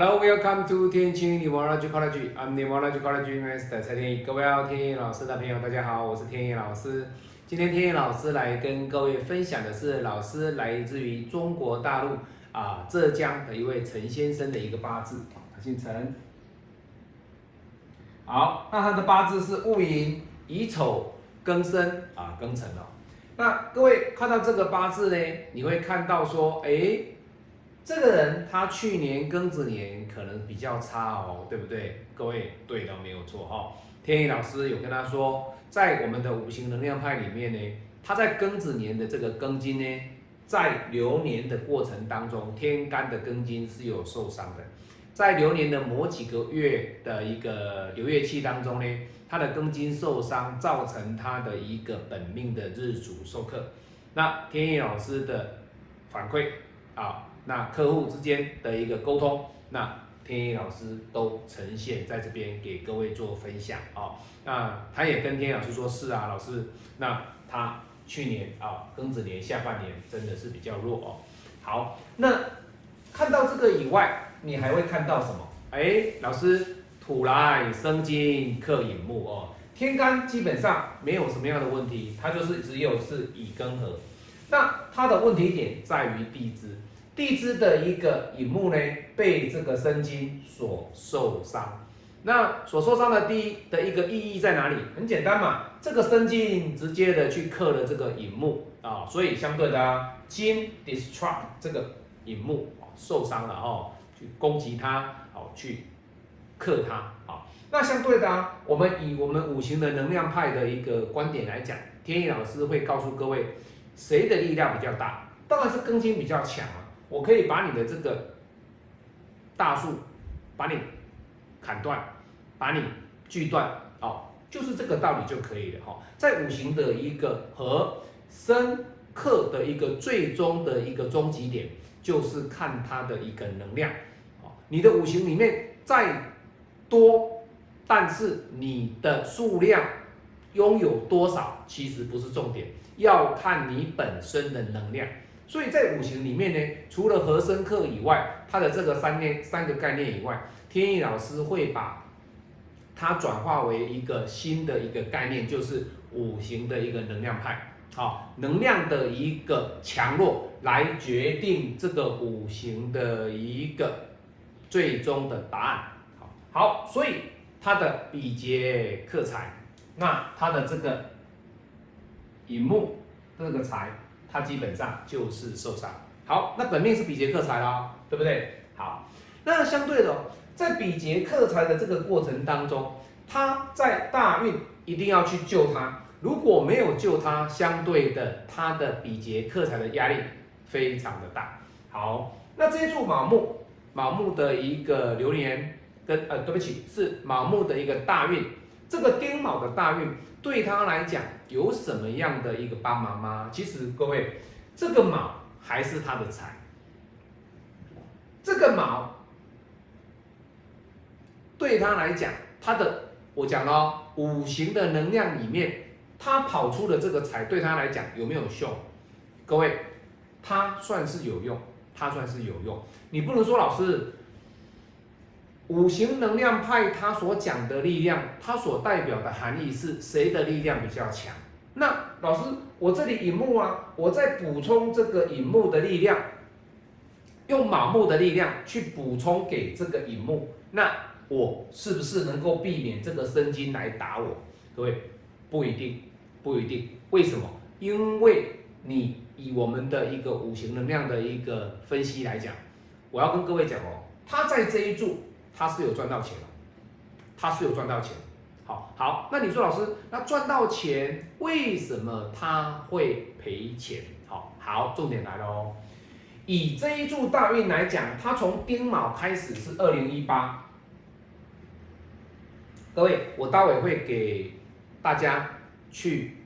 Hello, welcome to 天晴 Numerology College. I'm Numerology College Master 蔡天意。各位要天意老师的朋友，大家好，我是天意老师。今天天意老师来跟各位分享的是，老师来自于中国大陆啊浙江的一位陈先生的一个八字，他姓陈。好，那他的八字是戊寅、乙丑、庚申啊，庚辰哦。那各位看到这个八字呢，你会看到说，哎，这个人他去年庚子年可能比较差哦，对不对？各位对的，没有错哈。天意老师有跟他说，在我们的五行能量派里面呢，他在庚子年的这个庚金呢，在流年的过程当中，天干的庚金是有受伤的。在流年的某几个月的一个流月气当中呢，他的庚金受伤，造成他的一个本命的日主受克。那天意老师的反馈啊，那客户之间的一个沟通，那天一老师都呈现在这边给各位做分享啊。那他也跟天意老师说，是啊，老师，那他去年啊庚子年下半年真的是比较弱哦。好，那看到这个以外。你还会看到什么？哎，老师，土来生金克寅木哦，天干基本上没有什么样的问题，它就是只有是乙庚合。那它的问题点在于地支，地支的一个寅木呢被这个生金所受伤。那所受伤的第一的一个意义在哪里？很简单嘛，这个生金直接的去克了这个寅木啊，所以相对的金 destruct 这个寅木受伤了哦。去攻击它，好去克它，好。那相对的啊，我们以我们五行的能量派的一个观点来讲，天意老师会告诉各位，谁的力量比较大？当然是庚金比较强啊。我可以把你的这个大树，把你砍断，把你锯断，哦，就是这个道理就可以了哈。在五行的一个和生克的一个最终的一个终极点，就是看它的一个能量。哦你的五行里面再多，但是你的数量拥有多少，其实不是重点，要看你本身的能量。所以在五行里面呢，除了和生克以外，它的这个三念三个概念以外，天意老师会把它转化为一个新的一个概念，就是五行的一个能量派，好，能量的一个强弱来决定这个五行的一个。最终的答案，好，好，所以它的比劫克财，那它的这个乙木这个财，它基本上就是受伤。好，那本命是比劫克财啦，对不对？好，那相对的，在比劫克财的这个过程当中，他在大运一定要去救他，如果没有救他，相对的他的比劫克财的压力非常的大。好，那这一柱卯木。卯木的一个流年跟呃，对不起，是卯木的一个大运。这个丁卯的大运对他来讲有什么样的一个帮忙吗？其实各位，这个卯还是他的财。这个卯对他来讲，他的我讲了五行的能量里面，他跑出的这个财对他来讲有没有用？各位，他算是有用。他算是有用，你不能说老师五行能量派他所讲的力量，它所代表的含义是谁的力量比较强？那老师，我这里引木啊，我在补充这个引木的力量，用卯木的力量去补充给这个引木，那我是不是能够避免这个生金来打我？各位不一定，不一定，为什么？因为你。以我们的一个五行能量的一个分析来讲，我要跟各位讲哦，他在这一柱他是有赚到钱了，他是有赚到钱。好好，那你说老师，那赚到钱为什么他会赔钱？好好，重点来了哦。以这一柱大运来讲，他从丁卯开始是二零一八。各位，我待会会给大家去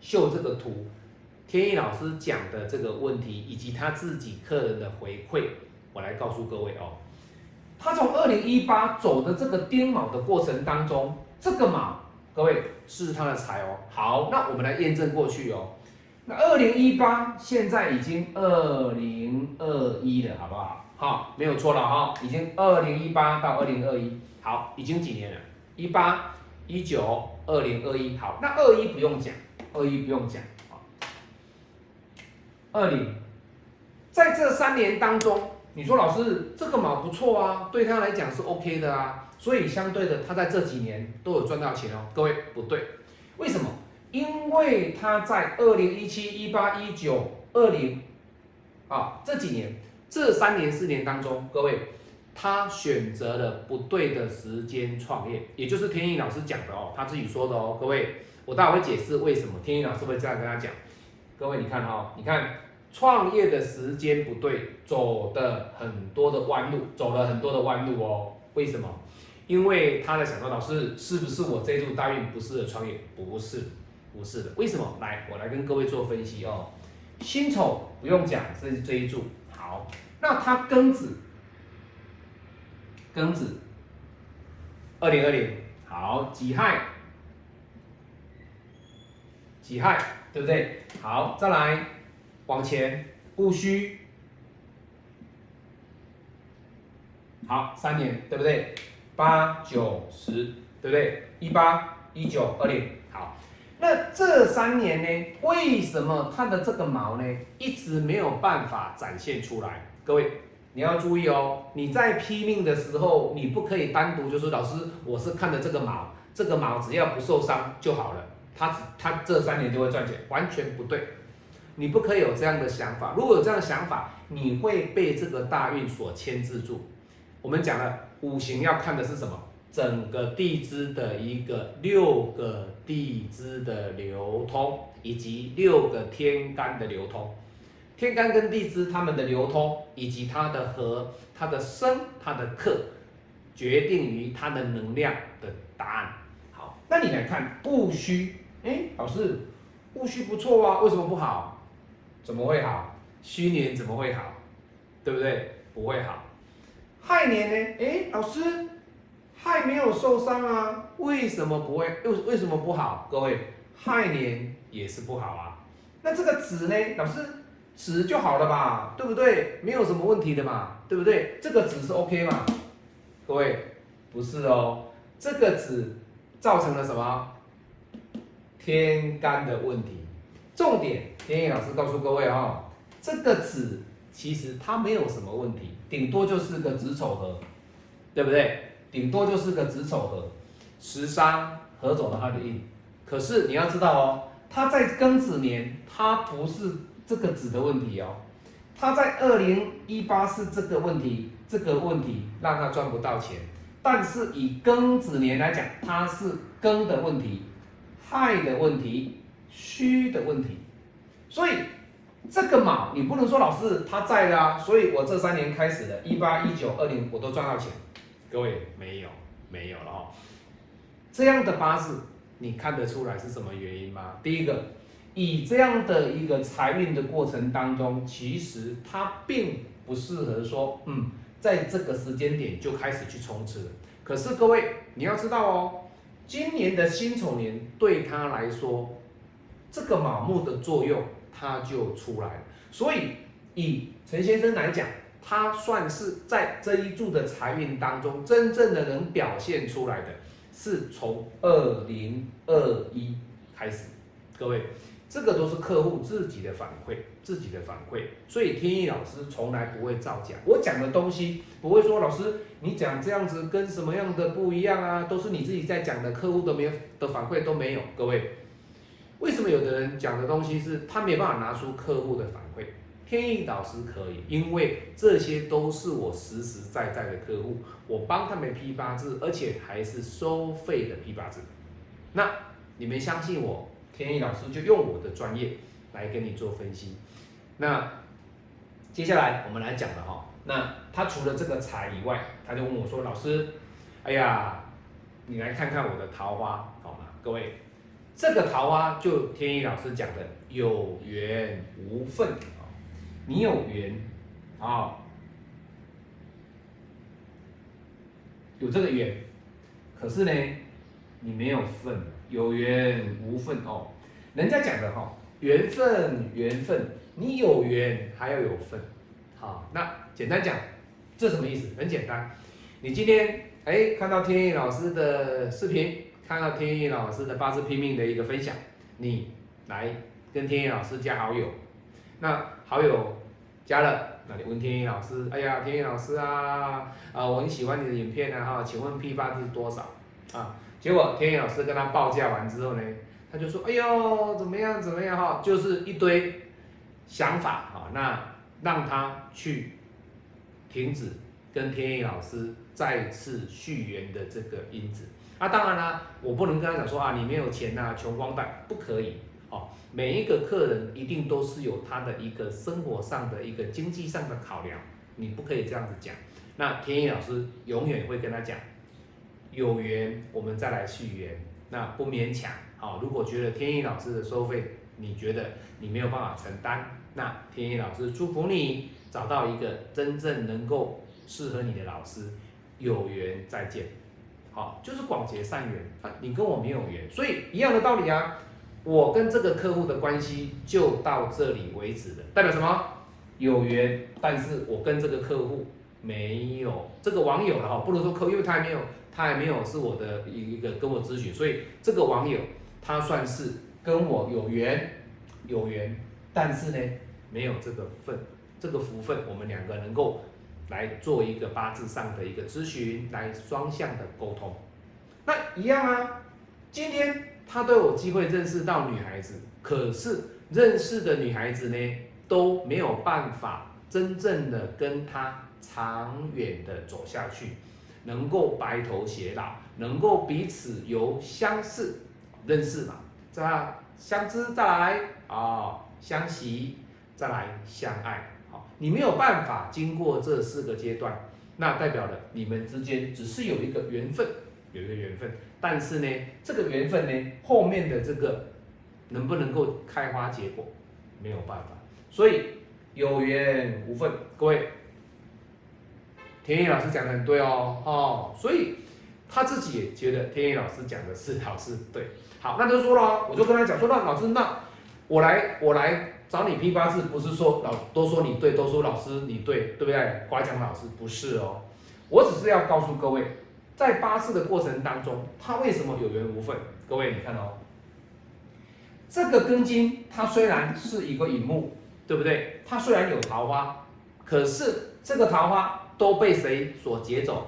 秀这个图。天意老师讲的这个问题，以及他自己客人的回馈，我来告诉各位哦。他从二零一八走的这个颠卯的过程当中，这个卯，各位是他的财哦。好，那我们来验证过去哦。那二零一八现在已经二零二一了，好不好？好，没有错了哈，已经二零一八到二零二一，好，已经几年了？一八、一九、二零二一，好，那二一不用讲，二一不用讲啊，二零，在这三年当中，你说老师这个毛不错啊，对他来讲是 OK 的啊，所以相对的，他在这几年都有赚到钱哦。各位不对，为什么？因为他在二零一七、一八、一九、二零啊这几年。这三年四年当中，各位，他选择了不对的时间创业，也就是天意老师讲的哦，他自己说的哦，各位，我待会会解释为什么天意老师会这样跟他讲。各位，你看哈，你看创业的时间不对，走的很多的弯路，走了很多的弯路哦。为什么？因为他在想说，老师是不是我这一柱大运不适合创业？不是，不是的。为什么？来，我来跟各位做分析哦。辛丑不用讲，这是这一柱。好，那它庚子，庚子，二零二零，好，己亥，己亥，对不对？好，再来往前，戊戌，好，三年，对不对？八九十，对不对？一八一九二零，好。那这三年呢？为什么它的这个毛呢，一直没有办法展现出来？各位，你要注意哦，你在批命的时候，你不可以单独就说老师，我是看的这个毛，这个毛只要不受伤就好了，它它这三年就会赚钱，完全不对。你不可以有这样的想法，如果有这样的想法，你会被这个大运所牵制住。我们讲了，五行要看的是什么？整个地支的一个六个地支的流通，以及六个天干的流通，天干跟地支它们的流通，以及它的和、它的生、它的克，决定于它的能量的答案。好，那你来看戊戌，哎，老师，戊戌不错啊，为什么不好？怎么会好？虚年怎么会好？对不对？不会好。亥年呢？哎，老师。亥没有受伤啊，为什么不会？为为什么不好？各位，亥年也是不好啊。那这个子呢？老师，子就好了吧，对不对？没有什么问题的嘛，对不对？这个子是 OK 嘛？各位，不是哦，这个子造成了什么？天干的问题。重点，天意老师告诉各位哦，这个子其实它没有什么问题，顶多就是个子丑合，对不对？顶多就是个子丑合，食伤合走了他的印。可是你要知道哦，他在庚子年，他不是这个子的问题哦，他在二零一八是这个问题，这个问题让他赚不到钱。但是以庚子年来讲，他是庚的问题，亥的问题，戌的问题。所以这个卯你不能说老师他在的啊，所以我这三年开始的，一八、一九、二零我都赚到钱。各位没有没有了哦，这样的八字你看得出来是什么原因吗？第一个，以这样的一个财运的过程当中，其实它并不适合说，嗯，在这个时间点就开始去冲刺。可是各位你要知道哦，今年的辛丑年对他来说，这个卯木的作用它就出来了。所以以陈先生来讲。他算是在这一柱的财运当中，真正的能表现出来的，是从二零二一开始。各位，这个都是客户自己的反馈，自己的反馈。所以天意老师从来不会造假，我讲的东西不会说老师你讲这样子跟什么样的不一样啊，都是你自己在讲的，客户都没有的反馈都没有。各位，为什么有的人讲的东西是他没办法拿出客户的反馈？天意导师可以，因为这些都是我实实在在的客户，我帮他们批八字，而且还是收费的批八字。那你们相信我，天意老师就用我的专业来跟你做分析。那接下来我们来讲了哈，那他除了这个财以外，他就问我说：“老师，哎呀，你来看看我的桃花好吗？”各位，这个桃花就天意老师讲的有缘无分。你有缘啊，有这个缘，可是呢，你没有份，有缘无份哦。人家讲的哈，缘分缘分，你有缘还要有份。好，那简单讲，这什么意思？很简单，你今天哎看到天意老师的视频，看到天意老师的八字拼命的一个分享，你来跟天意老师加好友，那好友加了。那你问天意老师，哎呀，天意老师啊，啊，我很喜欢你的影片啊，哈，请问批八是多少啊？结果天意老师跟他报价完之后呢，他就说，哎呦，怎么样怎么样哈，就是一堆想法哈，那让他去停止跟天意老师再次续缘的这个因子。啊，当然啦，我不能跟他讲说啊，你没有钱呐，穷光蛋，不可以。哦，每一个客人一定都是有他的一个生活上的一个经济上的考量，你不可以这样子讲。那天意老师永远会跟他讲，有缘我们再来续缘，那不勉强。好，如果觉得天意老师的收费你觉得你没有办法承担，那天意老师祝福你找到一个真正能够适合你的老师，有缘再见。好，就是广结善缘啊，你跟我没有缘，所以一样的道理啊。我跟这个客户的关系就到这里为止了，代表什么？有缘，但是我跟这个客户没有这个网友了哈，不能说客户，因为他还没有，他还没有是我的一个跟我咨询，所以这个网友他算是跟我有缘，有缘，但是呢，没有这个份，这个福分，我们两个能够来做一个八字上的一个咨询，来双向的沟通，那一样啊，今天。他都有机会认识到女孩子，可是认识的女孩子呢都没有办法真正的跟他长远的走下去，能够白头偕老，能够彼此由相识认识嘛，再相知再来啊相惜再来相爱，你没有办法经过这四个阶段，那代表了你们之间只是有一个缘分。有一个缘分，但是呢，这个缘分呢，后面的这个能不能够开花结果，没有办法。所以有缘无分，各位，田野老师讲的很对哦，哦，所以他自己也觉得田野老师讲的是老师对。好，那就说了，我就跟他讲说，那老师，那我来我来找你批八字，不是说老都说你对，都说老师你对，对不对？夸奖老师不是哦，我只是要告诉各位。在八字的过程当中，他为什么有缘无分？各位，你看哦，这个根金它虽然是一个引木，对不对？它虽然有桃花，可是这个桃花都被谁所劫走？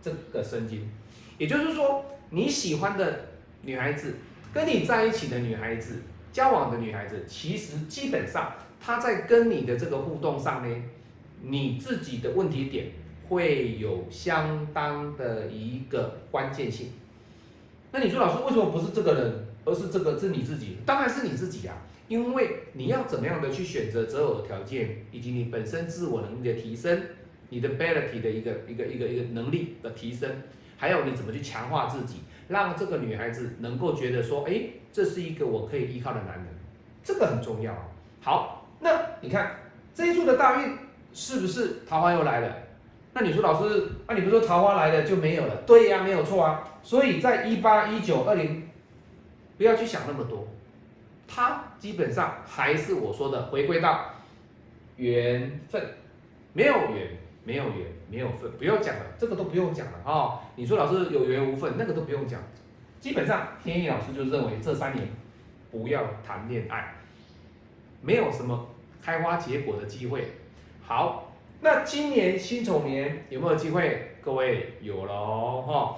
这个生金，也就是说，你喜欢的女孩子，跟你在一起的女孩子，交往的女孩子，其实基本上她在跟你的这个互动上呢，你自己的问题点。会有相当的一个关键性。那你说老师为什么不是这个人，而是这个是你自己？当然是你自己啊，因为你要怎么样的去选择择偶条件，以及你本身自我能力的提升，你的 ability 的一个一个一个一个能力的提升，还有你怎么去强化自己，让这个女孩子能够觉得说，哎，这是一个我可以依靠的男人，这个很重要。好，那你看这一柱的大运是不是桃花又来了？那你说老师，那你不说桃花来了就没有了？对呀，没有错啊。所以在一八一九二零，不要去想那么多，它基本上还是我说的回归到缘分，没有缘，没有缘，没有份，不要讲了，这个都不用讲了啊。你说老师有缘无份，那个都不用讲。基本上天意老师就认为这三年不要谈恋爱，没有什么开花结果的机会。好。那今年辛丑年有没有机会？各位有了哈，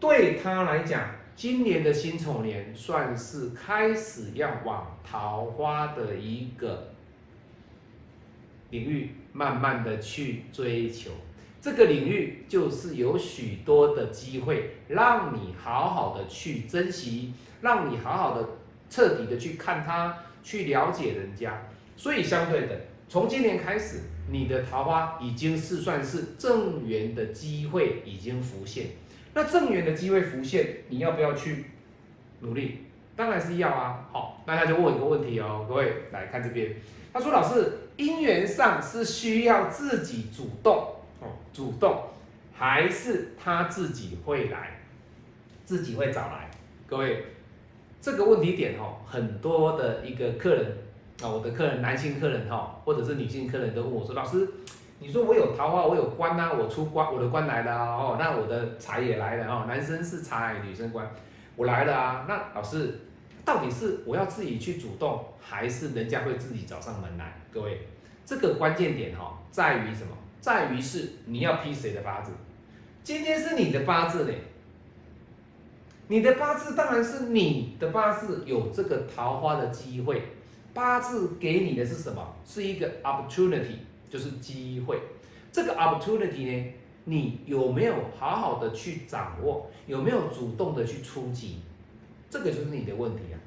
对他来讲，今年的辛丑年算是开始要往桃花的一个领域，慢慢的去追求。这个领域就是有许多的机会，让你好好的去珍惜，让你好好的彻底的去看他，去了解人家。所以相对的，从今年开始。你的桃花已经是算是正缘的机会已经浮现，那正缘的机会浮现，你要不要去努力？当然是要啊。好，那他就问一个问题哦，各位来看这边，他说老师，姻缘上是需要自己主动，主动，还是他自己会来，自己会找来？各位，这个问题点哦，很多的一个客人。啊，我的客人，男性客人哈，或者是女性客人都问我说：“老师，你说我有桃花，我有官呐，我出官，我的官来了哦，那我的财也来了哦。男生是财，女生官，我来了啊。那老师，到底是我要自己去主动，还是人家会自己找上门来？各位，这个关键点哈，在于什么？在于是你要批谁的八字？今天是你的八字嘞？你的八字当然是你的八字有这个桃花的机会。八字给你的是什么？是一个 opportunity。就是机会，这个 opportunity 呢，你有没有好好的去掌握？有没有主动的去出击？这个就是你的问题啊，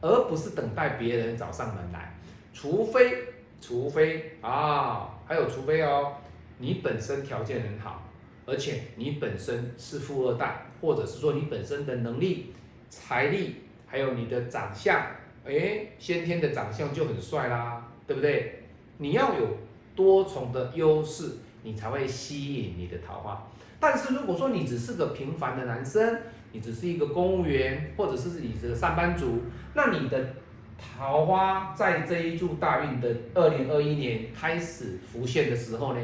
而不是等待别人找上门来。除非，除非啊，还有除非哦，你本身条件很好，而且你本身是富二代，或者是说你本身的能力、财力，还有你的长相，哎，先天的长相就很帅啦，对不对？你要有。多重的优势，你才会吸引你的桃花。但是如果说你只是个平凡的男生，你只是一个公务员，或者是你这个上班族，那你的桃花在这一柱大运的二零二一年开始浮现的时候呢，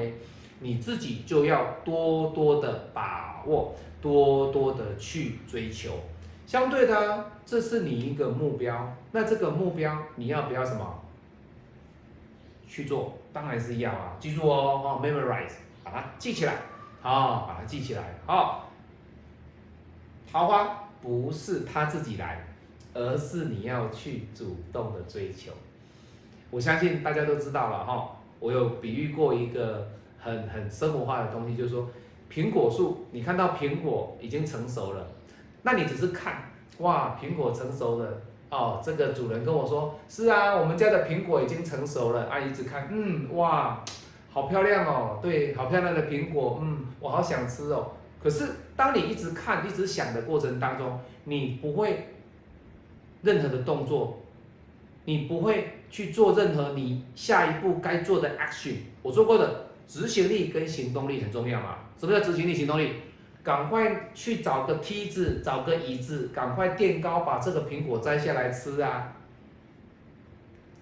你自己就要多多的把握，多多的去追求。相对的，这是你一个目标，那这个目标你要不要什么？去做当然是要啊，记住哦，哦，memorize，把它记起来，好，把它记起来，好。桃花不是他自己来，而是你要去主动的追求。我相信大家都知道了哈，我有比喻过一个很很生活化的东西，就是说苹果树，你看到苹果已经成熟了，那你只是看，哇，苹果成熟了。哦，这个主人跟我说，是啊，我们家的苹果已经成熟了。啊，一直看，嗯，哇，好漂亮哦，对，好漂亮的苹果，嗯，我好想吃哦。可是当你一直看、一直想的过程当中，你不会任何的动作，你不会去做任何你下一步该做的 action。我说过的，执行力跟行动力很重要嘛。什么叫执行力、行动力？赶快去找个梯子，找个椅子，赶快垫高，把这个苹果摘下来吃啊！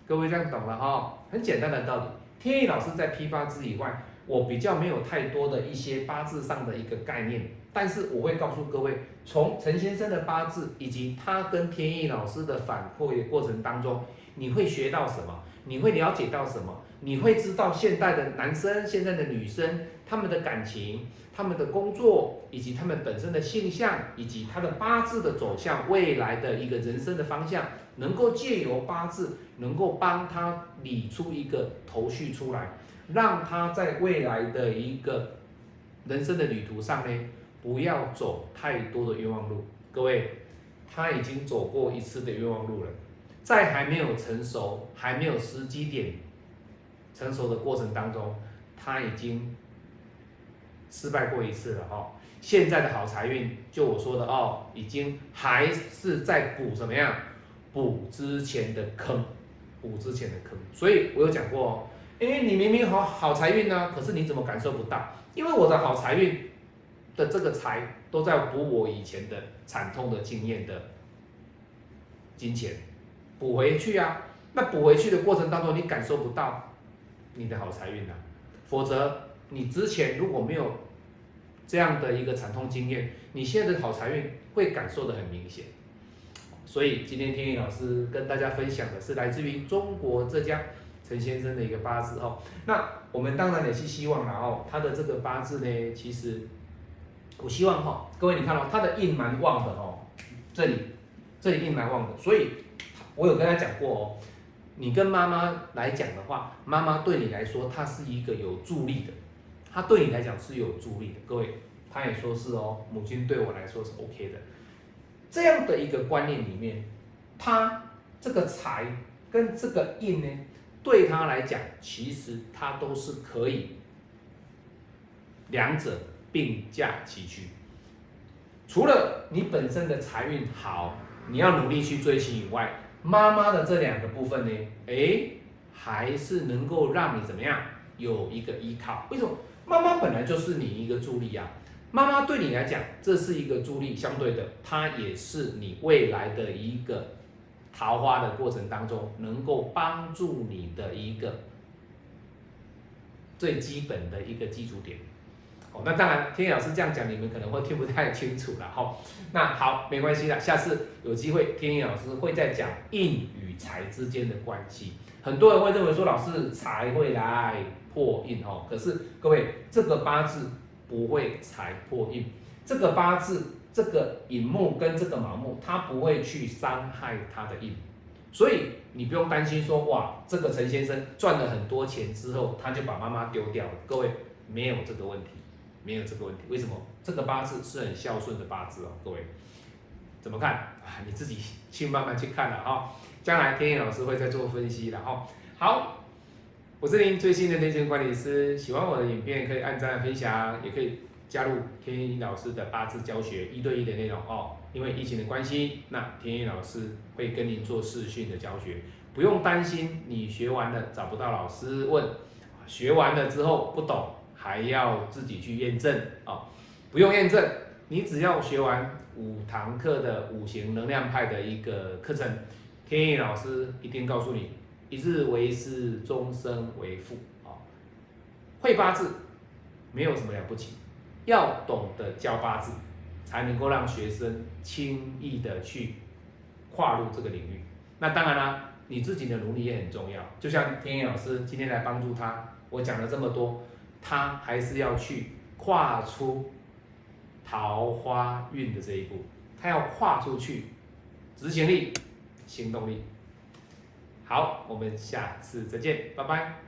各位这样懂了哈？很简单的道理。天意老师在批八字以外，我比较没有太多的一些八字上的一个概念，但是我会告诉各位，从陈先生的八字以及他跟天意老师的反馈过程当中，你会学到什么？你会了解到什么？你会知道现代的男生、现在的女生他们的感情。他们的工作，以及他们本身的性向，以及他的八字的走向，未来的一个人生的方向，能够借由八字，能够帮他理出一个头绪出来，让他在未来的一个人生的旅途上呢，不要走太多的冤枉路。各位，他已经走过一次的冤枉路了，在还没有成熟、还没有时机点成熟的过程当中，他已经。失败过一次了哈，现在的好财运，就我说的哦，已经还是在补什么样？补之前的坑，补之前的坑。所以我有讲过哦，因为你明明好好财运呢，可是你怎么感受不到？因为我的好财运的这个财都在补我以前的惨痛的经验的金钱，补回去啊。那补回去的过程当中，你感受不到你的好财运啊，否则。你之前如果没有这样的一个惨痛经验，你现在的好财运会感受的很明显。所以今天天宇老师跟大家分享的是来自于中国浙江陈先生的一个八字哦。那我们当然也是希望了哦，他的这个八字呢，其实我希望哈，各位你看到他的印蛮旺的哦，这里这里印蛮旺的，所以我有跟他讲过哦，你跟妈妈来讲的话，妈妈对你来说，她是一个有助力的。他对你来讲是有助力的，各位，他也说是哦，母亲对我来说是 OK 的，这样的一个观念里面，他这个财跟这个印呢，对他来讲，其实他都是可以两者并驾齐驱。除了你本身的财运好，你要努力去追寻以外，妈妈的这两个部分呢，哎，还是能够让你怎么样有一个依靠？为什么？妈妈本来就是你一个助力呀，妈妈对你来讲，这是一个助力，相对的，它也是你未来的一个桃花的过程当中，能够帮助你的一个最基本的一个基础点。哦，那当然，天野老师这样讲，你们可能会听不太清楚了哈。那好，没关系了，下次有机会，天野老师会再讲印与财之间的关系。很多人会认为说，老师财会来破印哦，可是各位，这个八字不会财破印，这个八字这个寅木跟这个卯木，它不会去伤害他的印，所以你不用担心说，哇，这个陈先生赚了很多钱之后，他就把妈妈丢掉了。各位没有这个问题。没有这个问题，为什么？这个八字是很孝顺的八字哦，各位怎么看啊？你自己去慢慢去看了哈。将来天意老师会再做分析的哈。好，我是您最新的内线管理师，喜欢我的影片可以按赞分享，也可以加入天意老师的八字教学一对一的内容哦。因为疫情的关系，那天意老师会跟您做视讯的教学，不用担心你学完了找不到老师问，学完了之后不懂。还要自己去验证哦，不用验证，你只要学完五堂课的五行能量派的一个课程，天意老师一定告诉你，一日为师，终身为父啊。会八字没有什么了不起，要懂得教八字，才能够让学生轻易的去跨入这个领域。那当然啦，你自己的努力也很重要。就像天意老师今天来帮助他，我讲了这么多。他还是要去跨出桃花运的这一步，他要跨出去，执行力、行动力。好，我们下次再见，拜拜。